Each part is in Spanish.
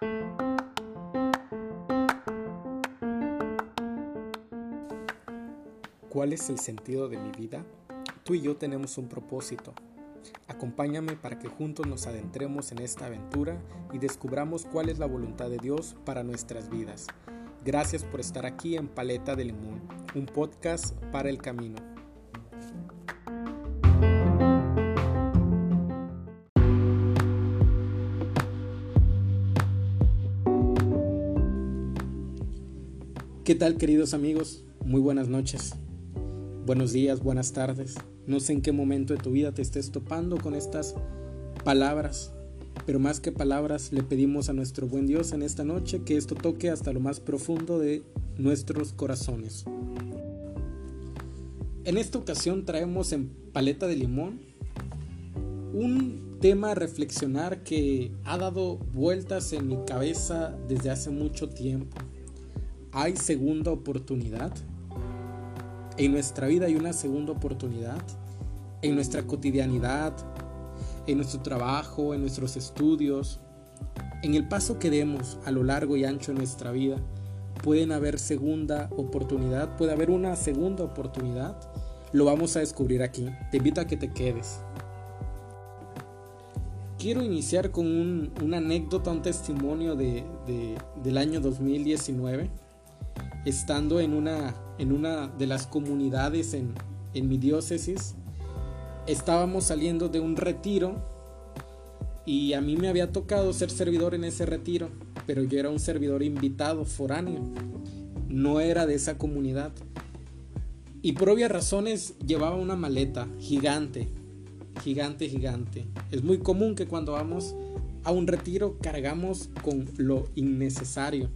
¿Cuál es el sentido de mi vida? Tú y yo tenemos un propósito. Acompáñame para que juntos nos adentremos en esta aventura y descubramos cuál es la voluntad de Dios para nuestras vidas. Gracias por estar aquí en Paleta de Limón, un podcast para el camino. ¿Qué tal queridos amigos? Muy buenas noches. Buenos días, buenas tardes. No sé en qué momento de tu vida te estés topando con estas palabras, pero más que palabras le pedimos a nuestro buen Dios en esta noche que esto toque hasta lo más profundo de nuestros corazones. En esta ocasión traemos en paleta de limón un tema a reflexionar que ha dado vueltas en mi cabeza desde hace mucho tiempo. ¿Hay segunda oportunidad? En nuestra vida hay una segunda oportunidad. En nuestra cotidianidad, en nuestro trabajo, en nuestros estudios, en el paso que demos a lo largo y ancho de nuestra vida, pueden haber segunda oportunidad, puede haber una segunda oportunidad. Lo vamos a descubrir aquí. Te invito a que te quedes. Quiero iniciar con una anécdota, un testimonio de, del año 2019 estando en una, en una de las comunidades en, en mi diócesis, estábamos saliendo de un retiro y a mí me había tocado ser servidor en ese retiro, pero yo era un servidor invitado, foráneo, no era de esa comunidad. Y por obvias razones llevaba una maleta gigante, gigante, gigante. Es muy común que cuando vamos a un retiro cargamos con lo innecesario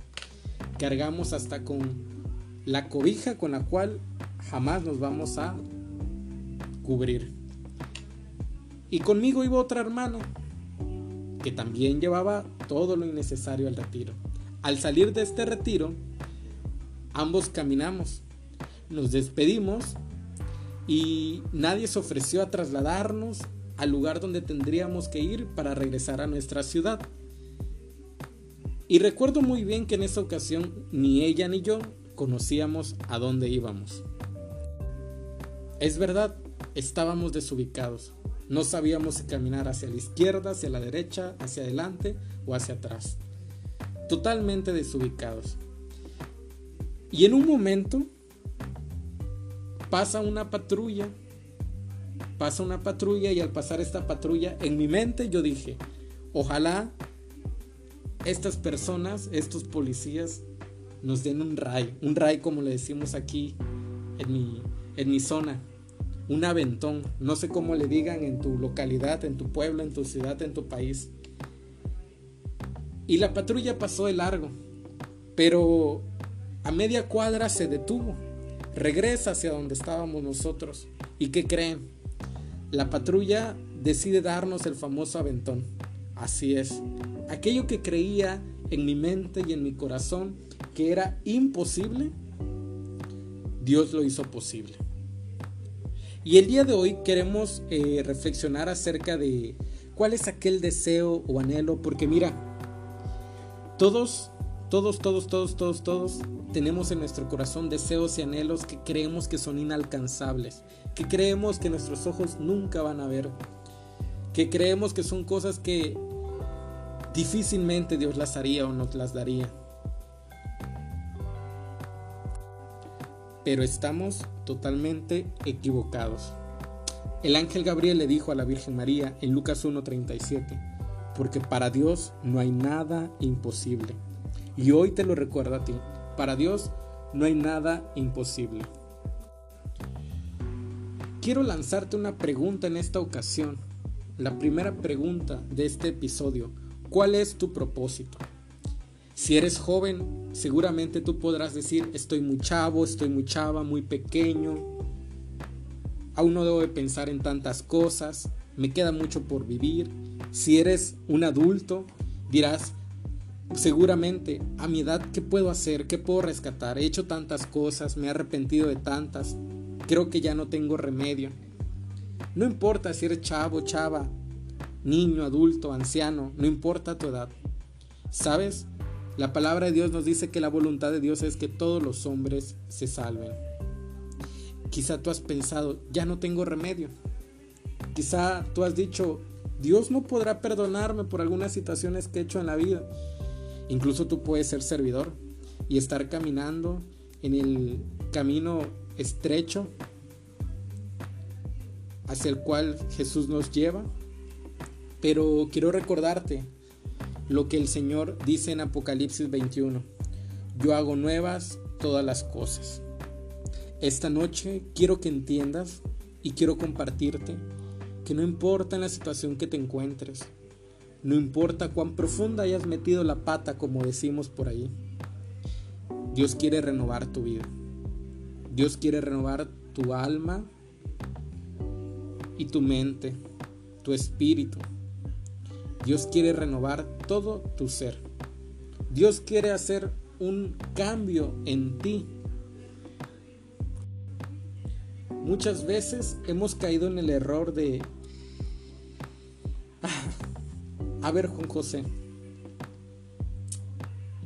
cargamos hasta con la cobija con la cual jamás nos vamos a cubrir. Y conmigo iba otra hermana que también llevaba todo lo innecesario al retiro. Al salir de este retiro, ambos caminamos, nos despedimos y nadie se ofreció a trasladarnos al lugar donde tendríamos que ir para regresar a nuestra ciudad. Y recuerdo muy bien que en esa ocasión ni ella ni yo conocíamos a dónde íbamos. Es verdad, estábamos desubicados. No sabíamos si caminar hacia la izquierda, hacia la derecha, hacia adelante o hacia atrás. Totalmente desubicados. Y en un momento pasa una patrulla. Pasa una patrulla y al pasar esta patrulla en mi mente yo dije, ojalá estas personas, estos policías, nos den un ray, un ray como le decimos aquí en mi, en mi zona, un aventón, no sé cómo le digan en tu localidad, en tu pueblo, en tu ciudad, en tu país. Y la patrulla pasó de largo, pero a media cuadra se detuvo, regresa hacia donde estábamos nosotros. ¿Y qué creen? La patrulla decide darnos el famoso aventón. Así es, aquello que creía en mi mente y en mi corazón que era imposible, Dios lo hizo posible. Y el día de hoy queremos eh, reflexionar acerca de cuál es aquel deseo o anhelo, porque mira, todos, todos, todos, todos, todos, todos tenemos en nuestro corazón deseos y anhelos que creemos que son inalcanzables, que creemos que nuestros ojos nunca van a ver, que creemos que son cosas que difícilmente Dios las haría o nos las daría. Pero estamos totalmente equivocados. El ángel Gabriel le dijo a la Virgen María en Lucas 1:37, porque para Dios no hay nada imposible. Y hoy te lo recuerdo a ti, para Dios no hay nada imposible. Quiero lanzarte una pregunta en esta ocasión. La primera pregunta de este episodio. ¿Cuál es tu propósito? Si eres joven, seguramente tú podrás decir, estoy muy chavo, estoy muy chava, muy pequeño, aún no debo de pensar en tantas cosas, me queda mucho por vivir. Si eres un adulto, dirás, seguramente a mi edad, ¿qué puedo hacer? ¿Qué puedo rescatar? He hecho tantas cosas, me he arrepentido de tantas, creo que ya no tengo remedio. No importa si eres chavo, chava, niño, adulto, anciano, no importa tu edad. ¿Sabes? La palabra de Dios nos dice que la voluntad de Dios es que todos los hombres se salven. Quizá tú has pensado, ya no tengo remedio. Quizá tú has dicho, Dios no podrá perdonarme por algunas situaciones que he hecho en la vida. Incluso tú puedes ser servidor y estar caminando en el camino estrecho hacia el cual Jesús nos lleva. Pero quiero recordarte lo que el Señor dice en Apocalipsis 21. Yo hago nuevas todas las cosas. Esta noche quiero que entiendas y quiero compartirte que no importa en la situación que te encuentres, no importa cuán profunda hayas metido la pata como decimos por ahí, Dios quiere renovar tu vida. Dios quiere renovar tu alma y tu mente, tu espíritu. Dios quiere renovar todo tu ser. Dios quiere hacer un cambio en ti. Muchas veces hemos caído en el error de... Ah, a ver, Juan José,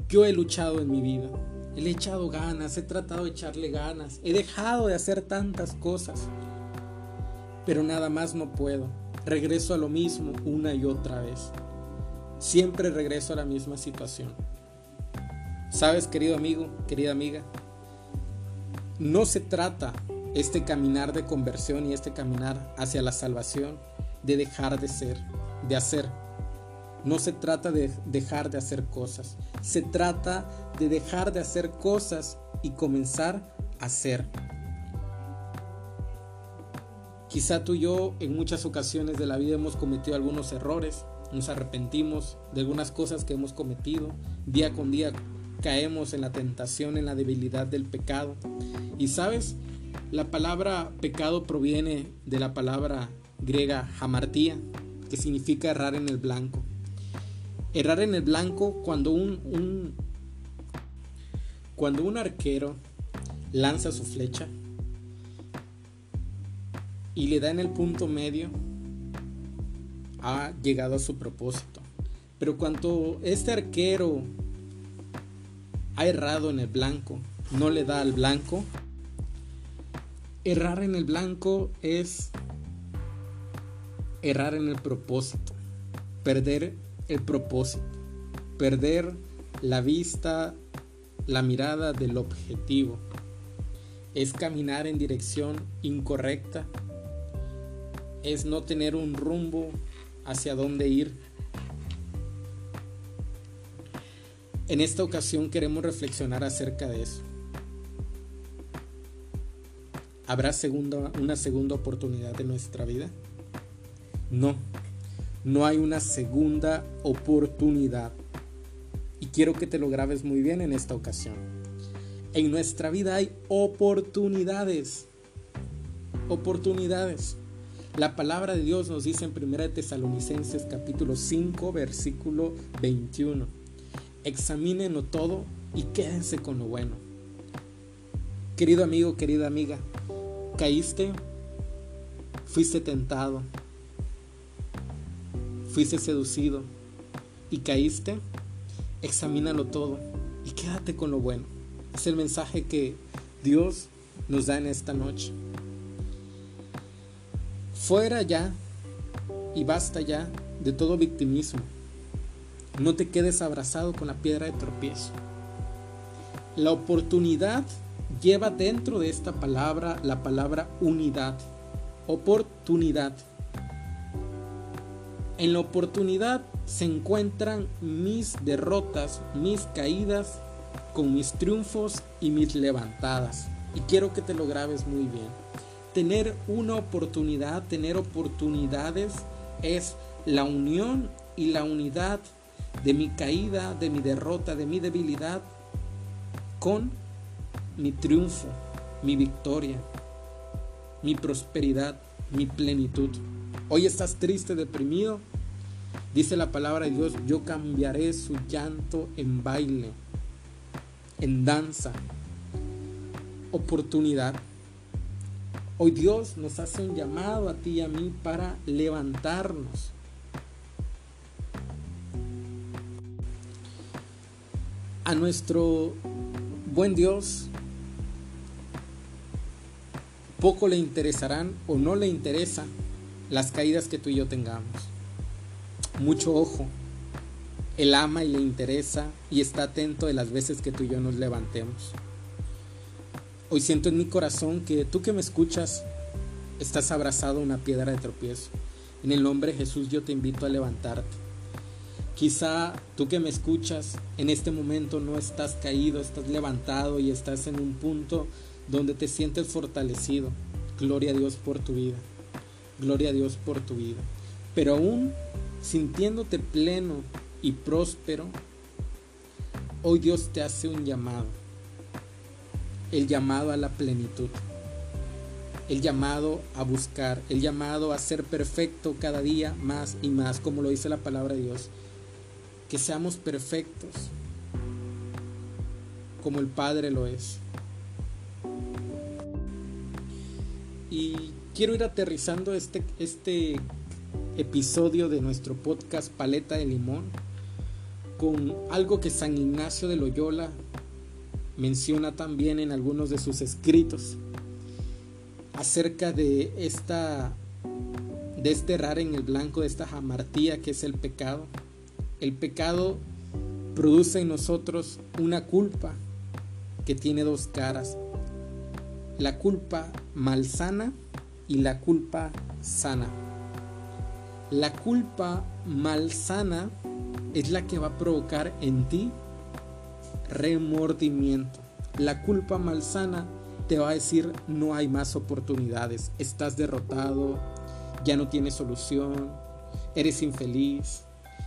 yo he luchado en mi vida, he echado ganas, he tratado de echarle ganas, he dejado de hacer tantas cosas, pero nada más no puedo regreso a lo mismo una y otra vez. Siempre regreso a la misma situación. Sabes, querido amigo, querida amiga, no se trata este caminar de conversión y este caminar hacia la salvación de dejar de ser, de hacer. No se trata de dejar de hacer cosas, se trata de dejar de hacer cosas y comenzar a hacer. Quizá tú y yo en muchas ocasiones de la vida hemos cometido algunos errores, nos arrepentimos de algunas cosas que hemos cometido, día con día caemos en la tentación, en la debilidad del pecado. Y sabes, la palabra pecado proviene de la palabra griega hamartía, que significa errar en el blanco. Errar en el blanco cuando un, un cuando un arquero lanza su flecha y le da en el punto medio, ha llegado a su propósito. Pero cuando este arquero ha errado en el blanco, no le da al blanco, errar en el blanco es errar en el propósito, perder el propósito, perder la vista, la mirada del objetivo. Es caminar en dirección incorrecta es no tener un rumbo hacia dónde ir. En esta ocasión queremos reflexionar acerca de eso. ¿Habrá segunda, una segunda oportunidad en nuestra vida? No, no hay una segunda oportunidad. Y quiero que te lo grabes muy bien en esta ocasión. En nuestra vida hay oportunidades. Oportunidades. La palabra de Dios nos dice en 1 Tesalonicenses capítulo 5 versículo 21. Examínenlo todo y quédense con lo bueno. Querido amigo, querida amiga, caíste, fuiste tentado, fuiste seducido y caíste, examínalo todo y quédate con lo bueno. Es el mensaje que Dios nos da en esta noche. Fuera ya y basta ya de todo victimismo. No te quedes abrazado con la piedra de tropiezo. La oportunidad lleva dentro de esta palabra la palabra unidad. Oportunidad. En la oportunidad se encuentran mis derrotas, mis caídas, con mis triunfos y mis levantadas. Y quiero que te lo grabes muy bien tener una oportunidad, tener oportunidades es la unión y la unidad de mi caída, de mi derrota, de mi debilidad con mi triunfo, mi victoria, mi prosperidad, mi plenitud. Hoy estás triste, deprimido. Dice la palabra de Dios, yo cambiaré su llanto en baile, en danza. Oportunidad. Hoy Dios nos hace un llamado a ti y a mí para levantarnos. A nuestro buen Dios poco le interesarán o no le interesan las caídas que tú y yo tengamos. Mucho ojo. Él ama y le interesa y está atento de las veces que tú y yo nos levantemos. Hoy siento en mi corazón que tú que me escuchas estás abrazado a una piedra de tropiezo. En el nombre de Jesús yo te invito a levantarte. Quizá tú que me escuchas en este momento no estás caído, estás levantado y estás en un punto donde te sientes fortalecido. Gloria a Dios por tu vida. Gloria a Dios por tu vida. Pero aún sintiéndote pleno y próspero, hoy Dios te hace un llamado. El llamado a la plenitud. El llamado a buscar. El llamado a ser perfecto cada día más y más, como lo dice la palabra de Dios. Que seamos perfectos como el Padre lo es. Y quiero ir aterrizando este, este episodio de nuestro podcast Paleta de Limón con algo que San Ignacio de Loyola menciona también en algunos de sus escritos acerca de esta de este errar en el blanco de esta jamartía que es el pecado. El pecado produce en nosotros una culpa que tiene dos caras. La culpa malsana y la culpa sana. La culpa malsana es la que va a provocar en ti remordimiento. La culpa malsana te va a decir no hay más oportunidades, estás derrotado, ya no tienes solución, eres infeliz.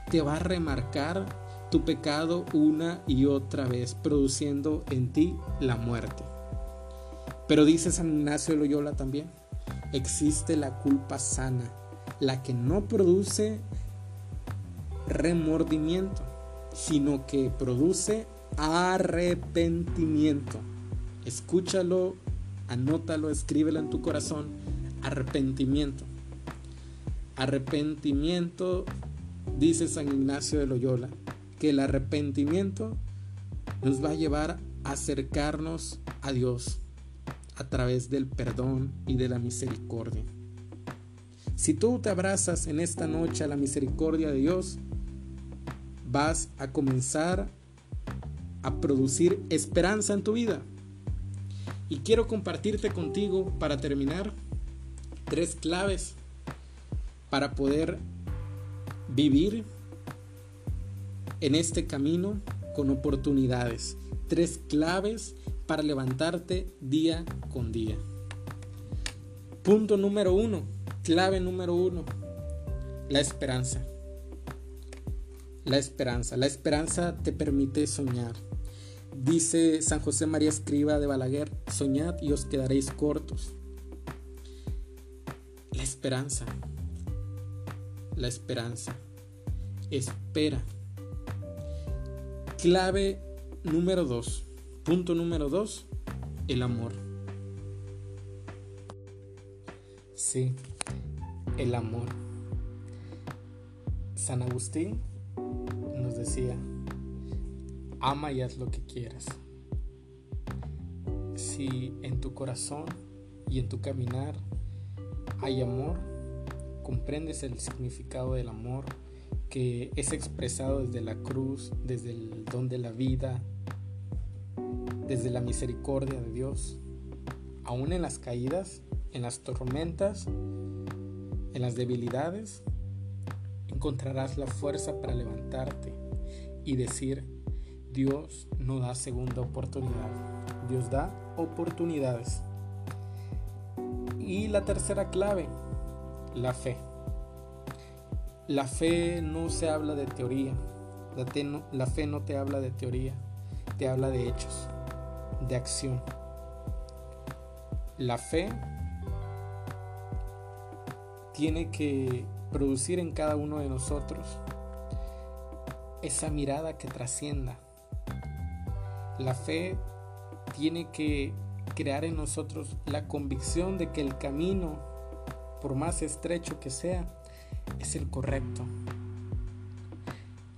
Te va a remarcar tu pecado una y otra vez, produciendo en ti la muerte. Pero dice San Ignacio de Loyola también, existe la culpa sana, la que no produce remordimiento, sino que produce arrepentimiento. Escúchalo, anótalo, escríbelo en tu corazón. Arrepentimiento. Arrepentimiento, dice San Ignacio de Loyola, que el arrepentimiento nos va a llevar a acercarnos a Dios a través del perdón y de la misericordia. Si tú te abrazas en esta noche a la misericordia de Dios, vas a comenzar a producir esperanza en tu vida. Y quiero compartirte contigo para terminar tres claves para poder vivir en este camino con oportunidades. Tres claves para levantarte día con día. Punto número uno Clave número uno, la esperanza. La esperanza. La esperanza te permite soñar. Dice San José María Escriba de Balaguer, soñad y os quedaréis cortos. La esperanza. La esperanza. Espera. Clave número dos. Punto número dos, el amor. Sí, el amor. San Agustín decía, ama y haz lo que quieras. Si en tu corazón y en tu caminar hay amor, comprendes el significado del amor que es expresado desde la cruz, desde el don de la vida, desde la misericordia de Dios, aún en las caídas, en las tormentas, en las debilidades encontrarás la fuerza para levantarte y decir, Dios no da segunda oportunidad. Dios da oportunidades. Y la tercera clave, la fe. La fe no se habla de teoría. La, la fe no te habla de teoría, te habla de hechos, de acción. La fe tiene que producir en cada uno de nosotros esa mirada que trascienda. La fe tiene que crear en nosotros la convicción de que el camino, por más estrecho que sea, es el correcto.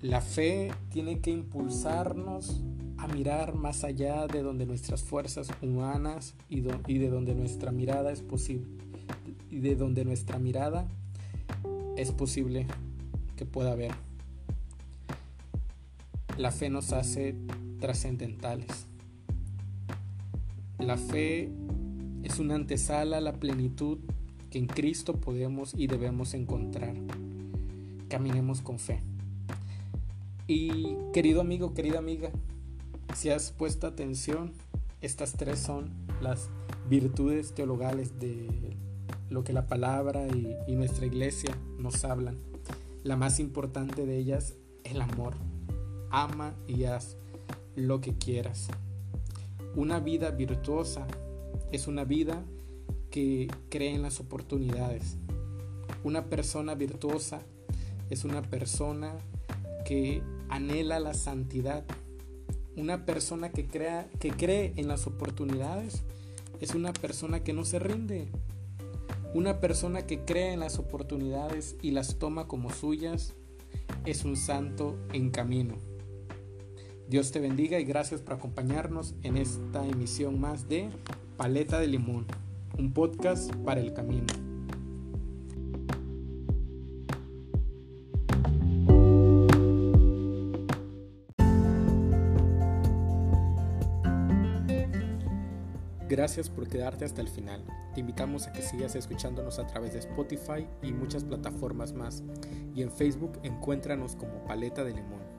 La fe tiene que impulsarnos a mirar más allá de donde nuestras fuerzas humanas y, de donde nuestra mirada es posible y de donde nuestra mirada es posible que pueda ver. La fe nos hace trascendentales. La fe es una antesala a la plenitud que en Cristo podemos y debemos encontrar. Caminemos con fe. Y querido amigo, querida amiga, si has puesto atención, estas tres son las virtudes teologales de lo que la palabra y, y nuestra iglesia nos hablan. La más importante de ellas, el amor. Ama y haz lo que quieras. Una vida virtuosa es una vida que cree en las oportunidades. Una persona virtuosa es una persona que anhela la santidad una persona que, crea, que cree en las oportunidades es una persona que no se rinde. Una persona que cree en las oportunidades y las toma como suyas es un santo en camino. Dios te bendiga y gracias por acompañarnos en esta emisión más de Paleta de Limón, un podcast para el camino. Gracias por quedarte hasta el final. Te invitamos a que sigas escuchándonos a través de Spotify y muchas plataformas más. Y en Facebook encuéntranos como Paleta de Limón.